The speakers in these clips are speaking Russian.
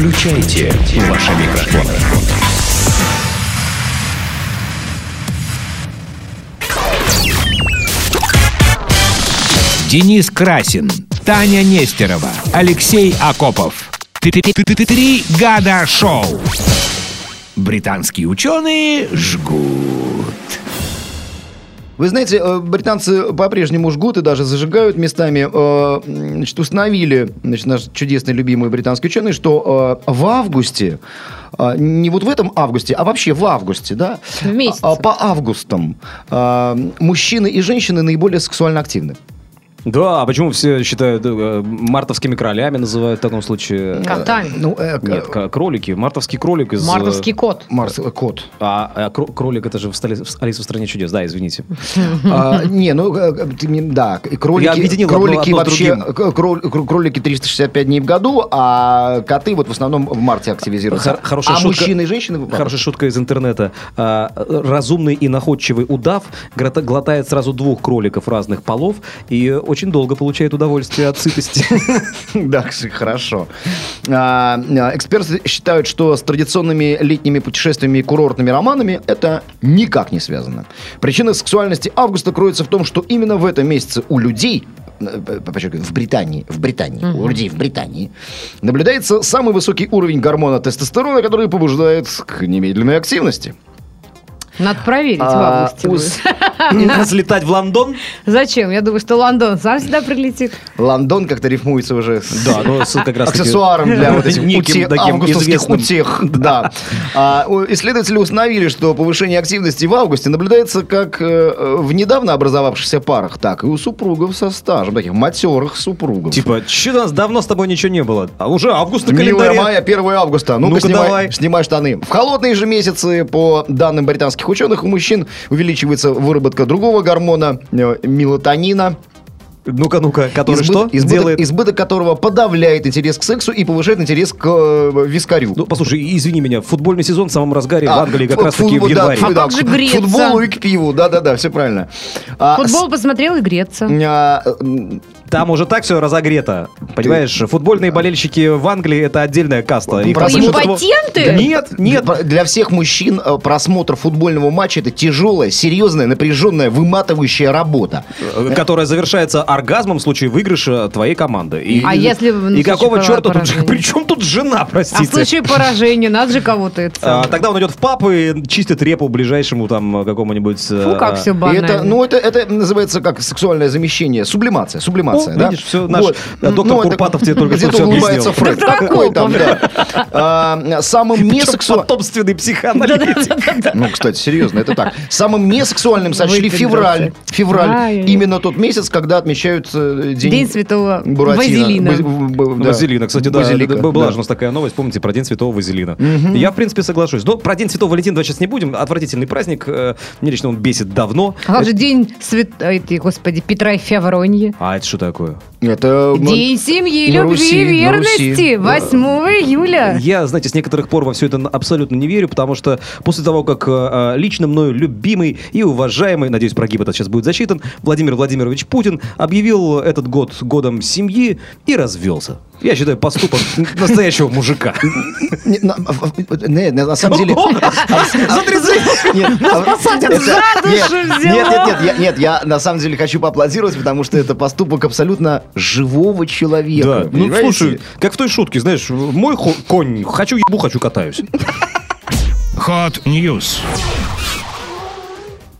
Включайте ваши микрофоны. Денис Красин, Таня Нестерова, Алексей Акопов. Три года шоу. Британские ученые жгут. Вы знаете, э, британцы по-прежнему жгут и даже зажигают местами. Э, Значит, установили, значит, наш чудесный любимый британский ученый, что э, в августе, не вот в этом августе, а вообще в августе, да, В месяц. по августам мужчины и женщины наиболее сексуально активны. Да, а почему все считают э, мартовскими кролями называют в таком случае? Котами. Ну, э, к- Нет, к- кролики. Мартовский кролик из... э, Мартовский кот. Марс, э, кот. А, а кро- кролик это же в столе- в Алиса в стране чудес. Да, извините. А, не, ну, э, ты мне- да, и кролики, Я объединил одно- кролики одно вообще, другим. к- кролики 365 дней в году, а коты вот в основном в марте активизируются. Хор- хорошая а шутка. мужчины и женщины... в- Хорошая шутка из интернета. А, разумный и находчивый удав грота- глотает сразу двух кроликов разных полов и очень долго получает удовольствие от сытости. Да, кстати, хорошо. А, Эксперты считают, что с традиционными летними путешествиями и курортными романами это никак не связано. Причина сексуальности августа кроется в том, что именно в этом месяце у людей э, подчеркиваю, в Британии, в Британии, у людей в Британии, наблюдается самый высокий уровень гормона тестостерона, который побуждает к немедленной активности. Надо проверить в А, августе. у будет. с- Слетать в Лондон? Зачем? Я думаю, что Лондон сам сюда прилетит. Лондон как-то рифмуется уже с Да, ну с- как раз аксессуаром для вот этих Неким уте- таким августовских известным. утех. Да. А, исследователи установили, что повышение активности в августе наблюдается как э, в недавно образовавшихся парах, так и у супругов со стажем, таких матерых супругов. Типа, что у нас давно с тобой ничего не было? А уже август на Милая календаре. моя, 1 августа. Ну-ка, Ну-ка, снимай, давай. снимай штаны. В холодные же месяцы, по данным британских ученых, у мужчин увеличивается выработка другого гормона, э, мелатонина. Ну-ка, ну-ка, который избыт- что избыток, сделает? избыток которого подавляет интерес к сексу и повышает интерес к э, вискарю. Ну, послушай, извини меня, футбольный сезон в самом разгаре в А, Англии как фу- раз-таки в да, январе. фу- А да, как же к греться? футболу и к пиву, да-да-да, все правильно. А, Футбол посмотрел и греться. а, Там уже так все разогрето. Понимаешь, футбольные болельщики в Англии это отдельная каста. Их там импотенты? Нет, нет. Для, для всех мужчин э, просмотр футбольного матча это тяжелая, серьезная, напряженная, выматывающая работа. Э, Которая завершается оргазмом в случае выигрыша твоей команды. И, А если в- И в какого случае черта тут... поражения? При чем тут жена, А в простите? случае поражения надо же кого-то это А, самое. тогда он идет в пап и чистит репу ближайшему там какому-нибудь... Фу, как все И банально. это, ну, это, это называется как сексуальное замещение, сублимация, сублимация, О, да? видишь, всё, наш, э, доктор это Курпатов тебе только что улыбается объяснил. Фред. Доктор Какой там, да. А, Самым несексуальным... потомственный психоаналитик. Ну, кстати, серьезно, это так. Самым несексуальным сочли февраль. Февраль. Именно тот месяц, когда отмечают э, день... День святого Буратино. Вазелина. Баз- б- б- да. Вазелина, кстати, да, была же у нас такая новость, помните, про День Святого Вазелина. Я, в принципе, соглашусь. Но про День Святого Валентина давай сейчас не будем. Отвратительный праздник. э, Мне лично он бесит давно. А как же день свят... этой, господи, Петра и Февроньи? А это что такое? Это... м, День семьи, на любви Руси, и на верности. Руси. 8 июля. Я, знаете, с некоторых пор во все это абсолютно не верю, потому что после того, как э, э, лично мною любимый и уважаемый, надеюсь, прогиб этот сейчас будет засчитан, Владимир Владимирович Путин объявил этот год годом семьи и развелся. Я считаю поступок настоящего мужика. Не, на, самом деле... Нет, это- нет. Нет, нет, нет, я, нет, я на самом деле хочу поаплодировать, потому что это поступок абсолютно живого человека. Да, ну слушай, как в той шутке, знаешь, мой хо- конь, хочу ебу, хочу катаюсь. Hot News.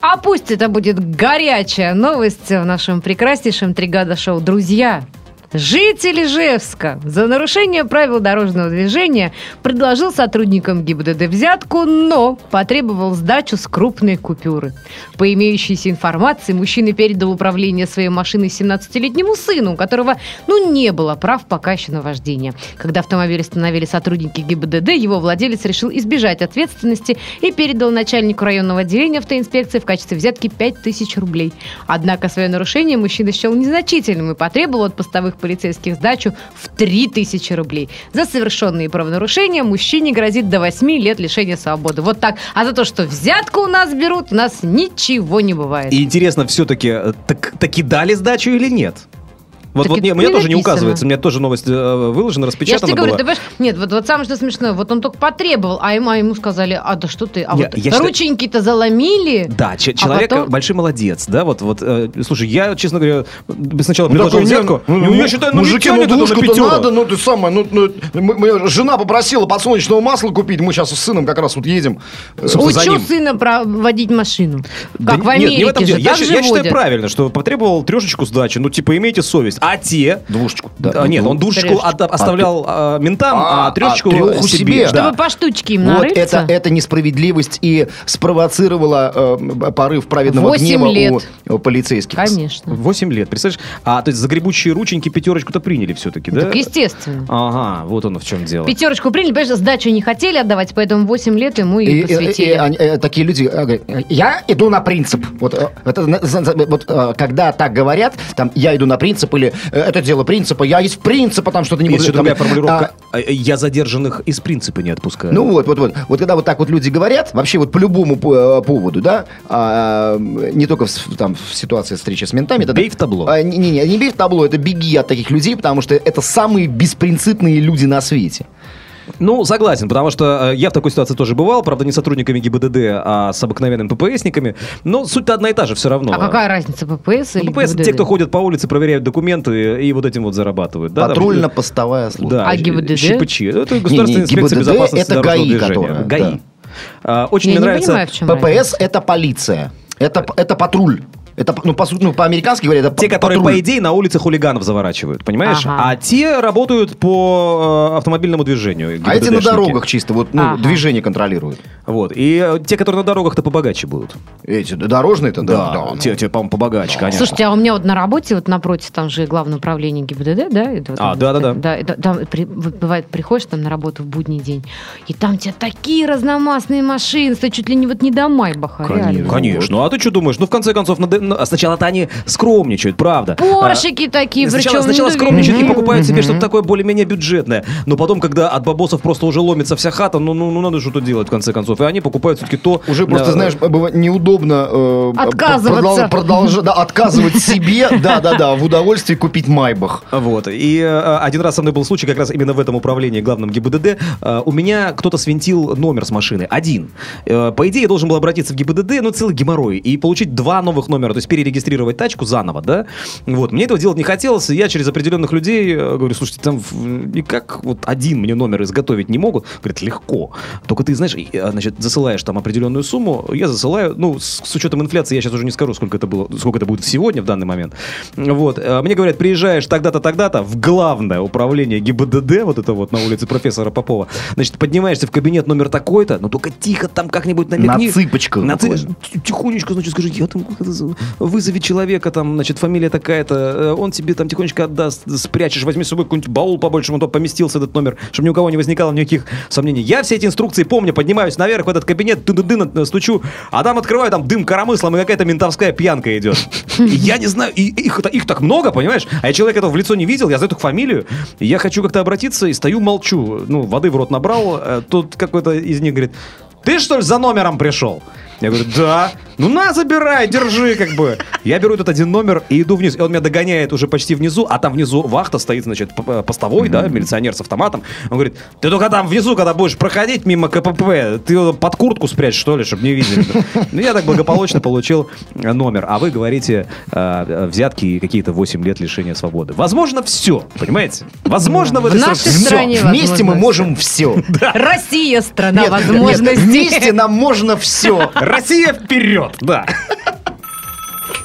А пусть это будет горячая новость в нашем прекраснейшем «Тригада шоу». Друзья, Житель Ижевска за нарушение правил дорожного движения предложил сотрудникам ГИБДД взятку, но потребовал сдачу с крупной купюры. По имеющейся информации, мужчина передал управление своей машиной 17-летнему сыну, у которого, ну, не было прав пока еще на вождение. Когда автомобиль остановили сотрудники ГИБДД, его владелец решил избежать ответственности и передал начальнику районного отделения автоинспекции в качестве взятки 5000 рублей. Однако свое нарушение мужчина счел незначительным и потребовал от постовых полицейских сдачу в 3000 рублей. За совершенные правонарушения мужчине грозит до 8 лет лишения свободы. Вот так. А за то, что взятку у нас берут, у нас ничего не бывает. И интересно, все-таки, так, таки дали сдачу или нет? Вот, вот это не, у меня не тоже не указывается, у меня тоже новость э, выложена, Я же распечатана тебе говорю, была. ты понимаешь, нет, вот, вот самое что смешное, вот он только потребовал, а ему, а ему сказали, а да что ты, а Я- вот я рученьки-то заломили. Да, че- А человек потом- большой молодец, да, вот, вот, э, слушай, я, честно говоря, сначала Ну, предложил взятку, ну, я считаю, ну, мужики, ну, двушку-то надо, ну, ты самое, ну, ну, мы- мы- жена попросила подсолнечного масла купить, мы сейчас с сыном как раз вот едем. Э, Учу сына про- водить машину. Да Как в нет, Америке не в этом же. Я, я считаю правильно, что потребовал трешечку сдачи, ну, типа, имейте совесть. А те... Двушечку. Да, нет, он двушечку Трешечку. отда- оставлял а, ментам, а, А, трешечку а себе. себе. да. Чтобы по штучке им Вот нарыться. это, это несправедливость и спровоцировала э, порыв праведного Восемь гнева лет. у, у полицейских. Конечно. 8 лет, представляешь? А, то есть за гребущие рученьки пятерочку-то приняли все-таки, да? Так естественно. Ага, вот оно в чем дело. Пятерочку приняли, понимаешь, сдачу не хотели отдавать, поэтому 8 лет ему и, И, и- посвятили. и они, э, такие люди э, говорят, я иду на принцип. Вот, э, это, вот, э, когда так говорят, там, я иду на принцип, или «Э, это дело принципа, я из принципа там что-то не Есть буду. там, другая а, формулировка. А, Я задержанных из принципа не отпускаю. Ну вот, вот, вот. Вот когда вот так вот люди говорят, вообще вот по любому э, поводу, да, а, не только в, там, в ситуации встречи с ментами. тогда- Бей в табло. А, не, не, не бей в табло, это беги от таких людей, потому что это самые беспринципные люди на свете. Ну, согласен, потому что э, я в такой ситуации тоже бывал, правда, не сотрудниками ГИБДД, а с обыкновенными ППСниками, но суть-то одна и та же все равно. А какая разница, ППС или Ну, ППС, ГИБДД? те, кто ходят по улице, проверяют документы и вот этим вот зарабатывают. Да, Патрульно-постовая служба. Да, А ГИБДД? ЩПЧ. Это государственная инспекция ГИБДД безопасности это ГАИ, движения. которая, ГАИ. да. А, очень Я мне не нравится... понимаю, в чем ППС это полиция. Это, это патруль. Это, ну, по сути, ну, по-американски говоря, это Те, которые, патруль. по идее, на улице хулиганов заворачивают, понимаешь? Ага. А те работают по э, автомобильному движению. А эти на дорогах чисто вот, ну, Ага. движение контролируют. Вот. И э, те, которые на дорогах-то побогаче будут. Эти дорожные-то, да. да, ну. те, те, по-моему, побогаче, конечно. Слушайте, а у меня вот на работе, вот напротив, там же главное управление ГИБДД, да? это вот А, да-да-да. Да, это там при- бывает, приходишь там на работу в будний день, и там у тебя такие разномастные машины, стоят чуть ли не вот не до Майбаха, реально. Конечно. Ну, а ты что думаешь? Ну, в конце концов, надо- ну, а сначала-то они скромничают, правда. Поршики такие, А, Сначала, причем... сначала ну, скромничают и мгм. покупают себе что-то такое более-менее бюджетное. Но потом, когда от бабосов просто уже ломится вся хата, ну, ну, ну надо что-то делать в конце концов. И они покупают все-таки то... Уже просто, э, знаешь, быва- неудобно э, Отказываться. продол- продолжа- да, отказывать себе, да-да-да, в удовольствии купить Майбах. Вот. И э, один раз со мной был случай, как раз именно в этом управлении, главном ГИБДД. Э, у меня кто-то свинтил номер с машины. Один. Э, по идее, я должен был обратиться в ГИБДД, ну, целый геморрой, и получить два новых номера, то есть перерегистрировать тачку заново, да? Вот. Мне этого делать не хотелось, и я через определенных людей э, говорю, слушайте, там никак вот один мне номер изготовить не могут. Говорит, легко. Только ты, знаешь, э, значит, засылаешь там определенную сумму, я засылаю, ну, с, с учетом инфляции, я сейчас уже не скажу, сколько это было, сколько это будет сегодня, в данный момент. Вот. Э, Мне говорят, приезжаешь тогда-то, тогда-то в главное управление ГИБДД, вот это вот на улице профессора Попова, значит, поднимаешься в кабинет номер такой-то, но только тихо там как-нибудь намекни. На цыпочках На цы- Тихонечко, значит, скажи, я там вызови человека, там, значит, фамилия такая-то, э, он тебе там тихонечко отдаст, спрячешь, возьми с собой какой-нибудь баул побольше, он то поместился этот номер, чтобы ни у кого не возникало никаких сомнений. Я все эти инструкции помню, поднимаюсь наверх в этот кабинет, дын-дын, стучу, а там открываю, там дым коромыслом, и какая-то ментовская пьянка идет. Я не знаю, и их, их так много, понимаешь? А я человека этого в лицо не видел, я знаю только фамилию, я хочу как-то обратиться, и стою, молчу. Ну, воды в рот набрал, э, тут какой-то из них говорит, ты что ли за номером пришел? Я говорю, да. Ну на, забирай, держи, как бы. Я беру этот один номер и иду вниз. И он меня догоняет уже почти внизу, а там внизу вахта стоит, значит, п- постовой, да, милиционер с автоматом. Он говорит, ты только там внизу, когда будешь проходить мимо КПП, ты под куртку спрячь, что ли, чтобы не видели. Ну, я так благополучно получил э, номер. А вы говорите, э, взятки и какие-то 8 лет лишения свободы. Возможно, все, понимаете? Возможно, в В этой нашей стране Вместе мы можем все. Россия страна возможностей. вместе нам можно все. Россия вперед! Да.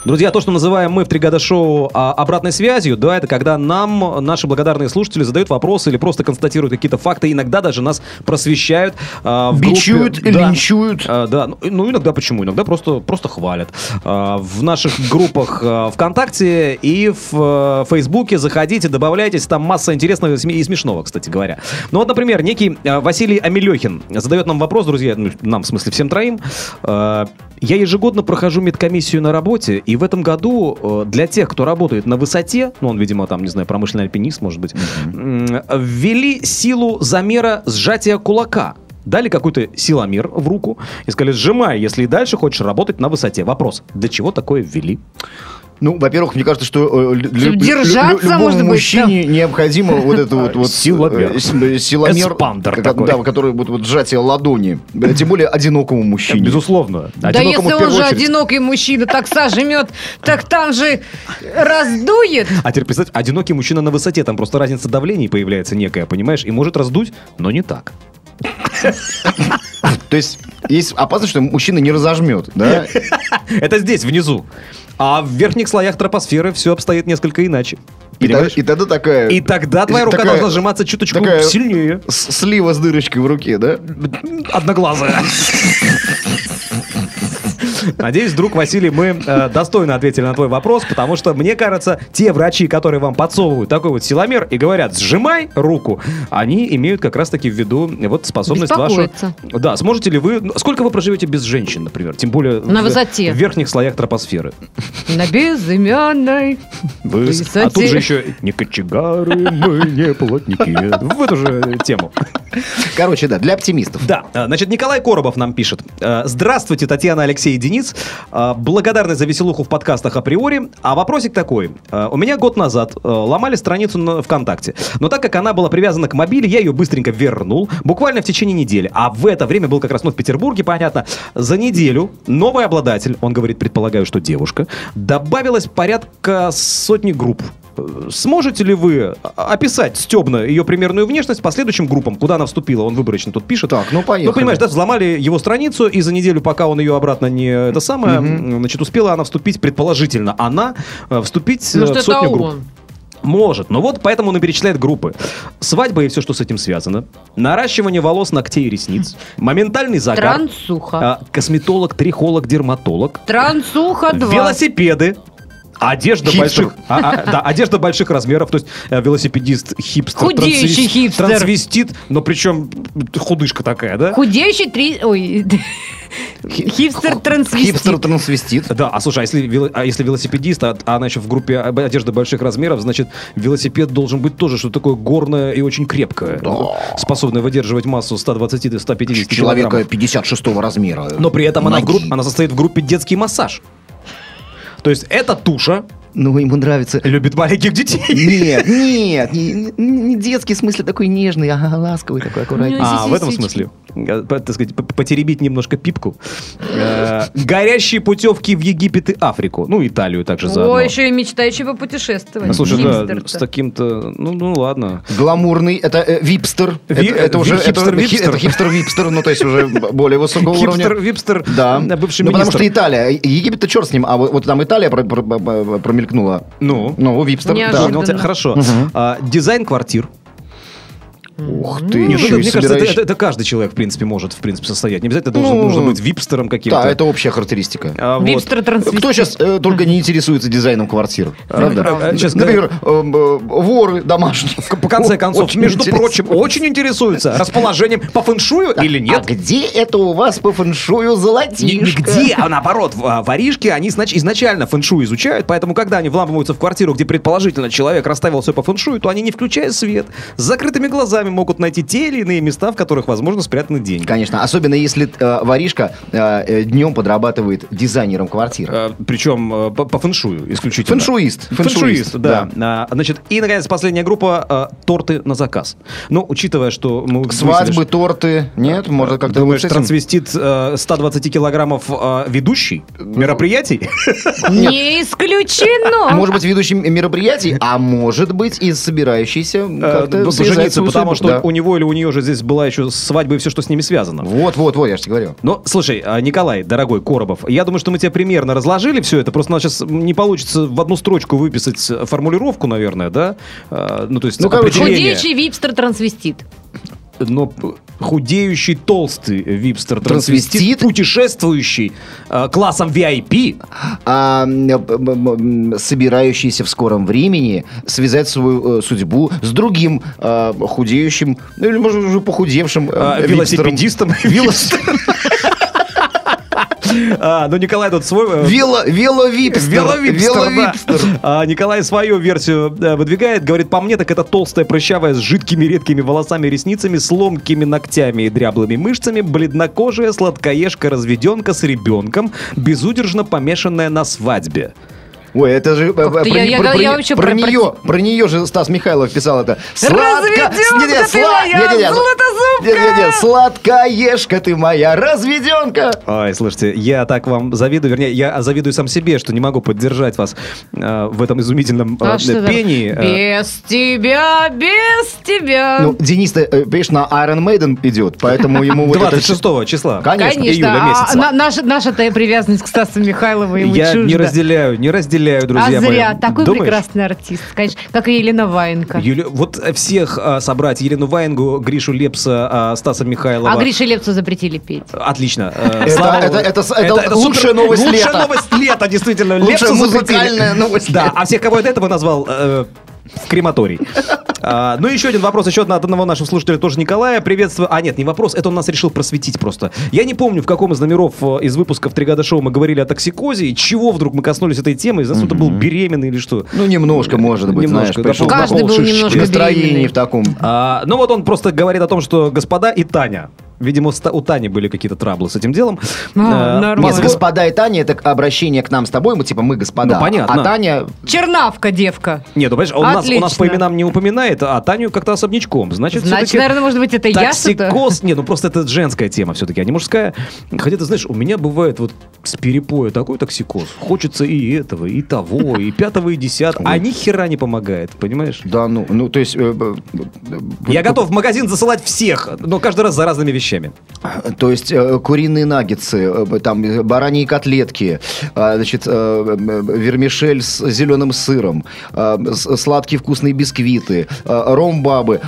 Друзья, то, что называем мы в «Три года шоу» а, обратной связью, да, это когда нам наши благодарные слушатели задают вопросы или просто констатируют какие-то факты, иногда даже нас просвещают. а, в группе. Бичуют, Да. линчуют. А, да, ну, ну, иногда почему? Иногда просто, просто хвалят. А, в наших группах а, ВКонтакте и в а, Фейсбуке заходите, добавляйтесь, там масса интересного и сме- и смешного, кстати говоря. Ну вот, например, некий Василий Амелехин задает нам вопрос, друзья, ну, нам, в смысле, всем троим. Я ежегодно прохожу медкомиссию на работе, и в этом году э, для тех, кто работает на высоте, ну, он, видимо, там, не знаю, промышленный альпинист, может быть, м, ввели силу замера сжатия кулака. Дали какой-то силомер в руку и сказали, сжимай, если и дальше хочешь работать на высоте. Вопрос, для чего такое ввели? Ну, во-первых, мне кажется, что э, лю- держаться, лю- любому может быть, мужчине необходимо вот это вот, вот Силомер. э, силомер, как- такой. да, который вот, вот сжатие ладони, Э, тем более одинокому мужчине. Безусловно. Да Одинокому если он же очередь. одинокий мужчина, так сожмет, так там же раздует. А теперь представь, одинокий мужчина на высоте, там просто разница давлений появляется некая, понимаешь, и может раздуть, но не так. То есть есть опасность, что мужчина не разожмет, да? Это здесь, внизу. А в верхних слоях тропосферы все обстоит несколько иначе. И, та- и тогда такая... И тогда твоя рука такая- должна сжиматься чуточку такая сильнее. Слива с дырочкой в руке, да? Одноглазая. Надеюсь, друг Василий, мы э, достойно ответили на твой вопрос, потому что, мне кажется, те врачи, которые вам подсовывают такой вот силомер и говорят, сжимай руку, они имеют как раз-таки в виду вот способность вашу... Да, сможете ли вы... ну, Сколько вы проживете без женщин, например? Тем более... На в- высоте. В верхних слоях тропосферы. На безымянной. Вы... Высоте. А тут же еще не кочегары, мы не плотники. В эту же тему. Короче, да, для оптимистов. Да, а, значит, Николай Коробов нам пишет. Э, Здравствуйте, Татьяна, Алексей Денис. Э, Благодарны за веселуху в подкастах априори. А вопросик такой. Э, У меня год назад э, ломали страницу на ВКонтакте. Но так как она была привязана к мобиле, я ее быстренько вернул. Буквально в течение недели. А в это время был как раз ну, в Петербурге, понятно. За неделю новый обладатель, он говорит, предполагаю, что девушка, добавилось порядка сотни групп. Э, Сможете ли вы описать стебно ее примерную внешность по следующим группам, куда она вступила? Он выборочно тут пишет. Так, ну, поехали. Ну, понимаешь, да, взломали его страницу, и за неделю, пока он ее обратно не это самое, значит, успела она вступить, предположительно, она э, вступить э, Может, в это сотню групп. он. Может, но вот поэтому он и перечисляет группы. Свадьба и все, что с этим связано. Наращивание волос, ногтей и ресниц. Моментальный загар. Трансуха. а, Косметолог, трихолог, дерматолог. Трансуха 2. Велосипеды. Одежда Хипстер. больших, а, а, да, одежда больших размеров, то есть э, велосипедист, хипстер, Худеющий трансвес- хипстер. трансвестит, но причем худышка такая, да? Худеющий три... Ой, хипстер трансвестит. Хипстер-трансвестит. Да, а слушай, а если, а если велосипедист, а, а она еще в группе об- одежды больших размеров, значит, велосипед должен быть тоже что-то такое горное и очень крепкое, способное выдерживать массу 120-150 Человека килограммов. 56 размера. Но при этом она, в Ноги. группе, она состоит в группе детский массаж. То есть эта туша Ну, ему нравится... любит маленьких детей. Нет, нет, не, не- детский, в смысле такой нежный, а ласковый такой, аккуратный. А, в этом смысле. Так сказать, потеребить немножко пипку. Э, Горящие путевки в Египет и Африку. Ну, Италию также заодно. О, еще и мечтающий попутешествовать. Ну, Слушай, да, с таким-то... Ну, ну ладно. Гламурный, это э, випстер. Ви- это, уже это- хипстер-випстер. хипстер-випстер, ну то есть уже более высокого уровня. Хипстер, випстер, Да. э, бывший ну, потому министр. что Италия. Египет-то черт с ним, а вот, вот там Италия про- промелькнула. Ну, Ну, випстер, да. тебя. Хорошо. А, Дизайн квартир. Ух ты, Нет, еще это, и мне кажется, это, собираешь- это- это каждый человек, в принципе, может, в принципе, состоять. Не обязательно должен, Ну, нужно быть випстером каким-то. Да, это общая характеристика. А, вот. Випстер трансвестит. Кто сейчас э, только не интересуется дизайном квартир? Правда? правда. Сейчас, Например, эм, э, воры домашние. По конце концов, Очень между прочим, очень интересуются расположением по фэншую или А нет. где это у вас по фэншую золотишко? Нигде, а наоборот, а, воришки, они знач- изначально фэншуй изучают, поэтому когда они вламываются в квартиру, где предположительно человек расставил все по фэншую, то они, не включая свет, с закрытыми глазами могут найти те или иные места, в которых, возможно, спрятаны деньги. Конечно, особенно если э, воришка э, днем подрабатывает дизайнером квартир. Э, Причем э, по, по фэншую исключительно. Фэншуист. Фэншуист, да. А, Значит, и, наконец, последняя группа э, торты на заказ. Ну, учитывая, что мы выяснили, Свадьбы, что- торты. Нет, может как-то Думаешь, этим? трансвестит э, 120 килограммов э, ведущий мероприятий? Не исключено. Может быть, ведущий мероприятий, а может быть и собирающийся Э, как-то свою потому что Да. у него или у нее же здесь была еще свадьба и все, что с ними связано. Вот, вот, вот, я же тебе говорю. Ну, слушай, а, Николай, дорогой Коробов, я думаю, что мы тебе примерно разложили все это. Просто у нас сейчас не получится в одну строчку выписать э, формулировку, наверное, да? А, Ну, то есть Ну, определение. Худеющий випстер трансвестит. Но худеющий, толстый випстер Трансвестит? трансвестит, путешествующий э, классом VIP. а, собирающийся в скором времени связать свою э, судьбу с другим э, худеющим, ну или, может, уже похудевшим э, А, випстером. велосипедистом. Велос- А, ну, Николай тут свой... э, Вело, веловипстер. Веловипстер, да. Веловипстер. А, Николай свою версию э, выдвигает. Говорит, по мне, так это толстая, прыщавая, с жидкими редкими волосами и ресницами, с ломкими ногтями и дряблыми мышцами, бледнокожая, сладкоежка, разведенка с ребенком, безудержно помешанная на свадьбе. Ой, это же... э, про, я- я- про- я про- вообще про про- нее, про нее же Стас Михайлов писал это. Разведёнка Не-не, ты сла- моя, не-не-не. златозубка! Не-не-не, сладкоежка ты моя, разведенка. Ой, слушайте, я так вам завидую, вернее, я завидую сам себе, что не могу поддержать вас э, в этом изумительном э, А пении. Э, Без тебя, без тебя. Ну, Денис-то, э, видишь, на Iron Maiden идет, поэтому ему вот это... 26 числа. Конечно. Конечно, июля а месяца. на- наша, наша-то привязанность к Стасу Михайлову ему Я чужда. не разделяю, не разделяю, друзья а мои. зря, такой Думаешь? прекрасный артист, конечно, как и Елена Ваенко. Юля- вот всех а, собрать Елену Ваенгу, Гришу Лепса, а, Стаса Михайлова. А Грише Лепцу запретили петь. Отлично. Э, Это- лучшая новость лучшая лета. новость лета, действительно. Лучшая Лепсу музыкальная новость Да, а всех, кого я до этого назвал, э, в крематорий. А, ну, еще один вопрос, еще от одного нашего слушателя, тоже Николая. Приветствую. А, нет, не вопрос, это он нас решил просветить просто. Я не помню, в каком из номеров э, из выпусков «Тригада шоу» мы говорили о токсикозе, и чего вдруг мы коснулись этой темы, из-за кто-то был беременный или что. Ну, немножко, может быть, Немножко, знаешь, пришел Каждый на был немножко настроение беременный. в таком. А, ну вот он просто говорит о том, что господа и Таня. Видимо, у Тани были какие-то траблы с этим делом. А, Э, нормально. Нет, господа и Таня, это обращение к нам с тобой, мы типа мы господа. Ну, понятно. А Таня, Чернавка, девка. Нет, ну, понимаешь, он нас, у нас по именам не упоминает, а Таню как-то особнячком. Значит, Значит, наверное, может быть, это я что-то? Токсикоз, не, ну просто это женская тема все-таки, а не мужская. Хотя, ты знаешь, у меня бывает вот с перепоя такой токсикоз. Хочется и этого, и того, и пятого, и десятого. А ни хера не помогает, понимаешь? да, ну, ну, то есть... э, э, э, Я готов в магазин засылать всех, но каждый раз за разными вещами. То есть э, куриные наггетсы, э, там э, бараньи котлетки, э, значит, вермишель с зеленым сыром, с- сладкие вкусные бисквиты, ром-бабы.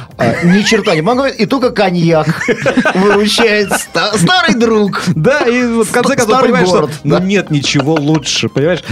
Ни черта не помогает, и только коньяк выручает ста- старый друг. Да, и вот в конце концов понимаешь, город, что ну, да. нет ничего лучше, понимаешь?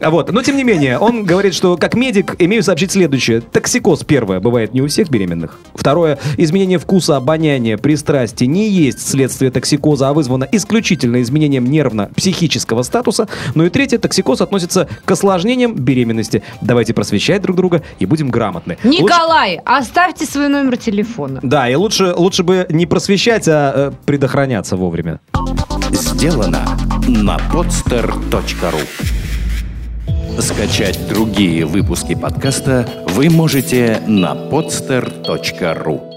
А вот, но тем не менее, он говорит, что как медик имею сообщить следующее. Токсикоз, первое, бывает не у всех беременных. Второе, изменение вкуса, обоняния, пристрастия не есть следствие токсикоза, а вызвано исключительно изменением нервно-психического статуса. Ну и третье, токсикоз относится к осложнениям беременности. Давайте просвещать друг друга и будем грамотны. Лучше- Николай, оставьте свой номер телефона. Да, и лучше, лучше бы не просвещать, а э, предохраняться вовремя. Сделано на podster.ru Скачать другие выпуски подкаста вы можете на podster.ru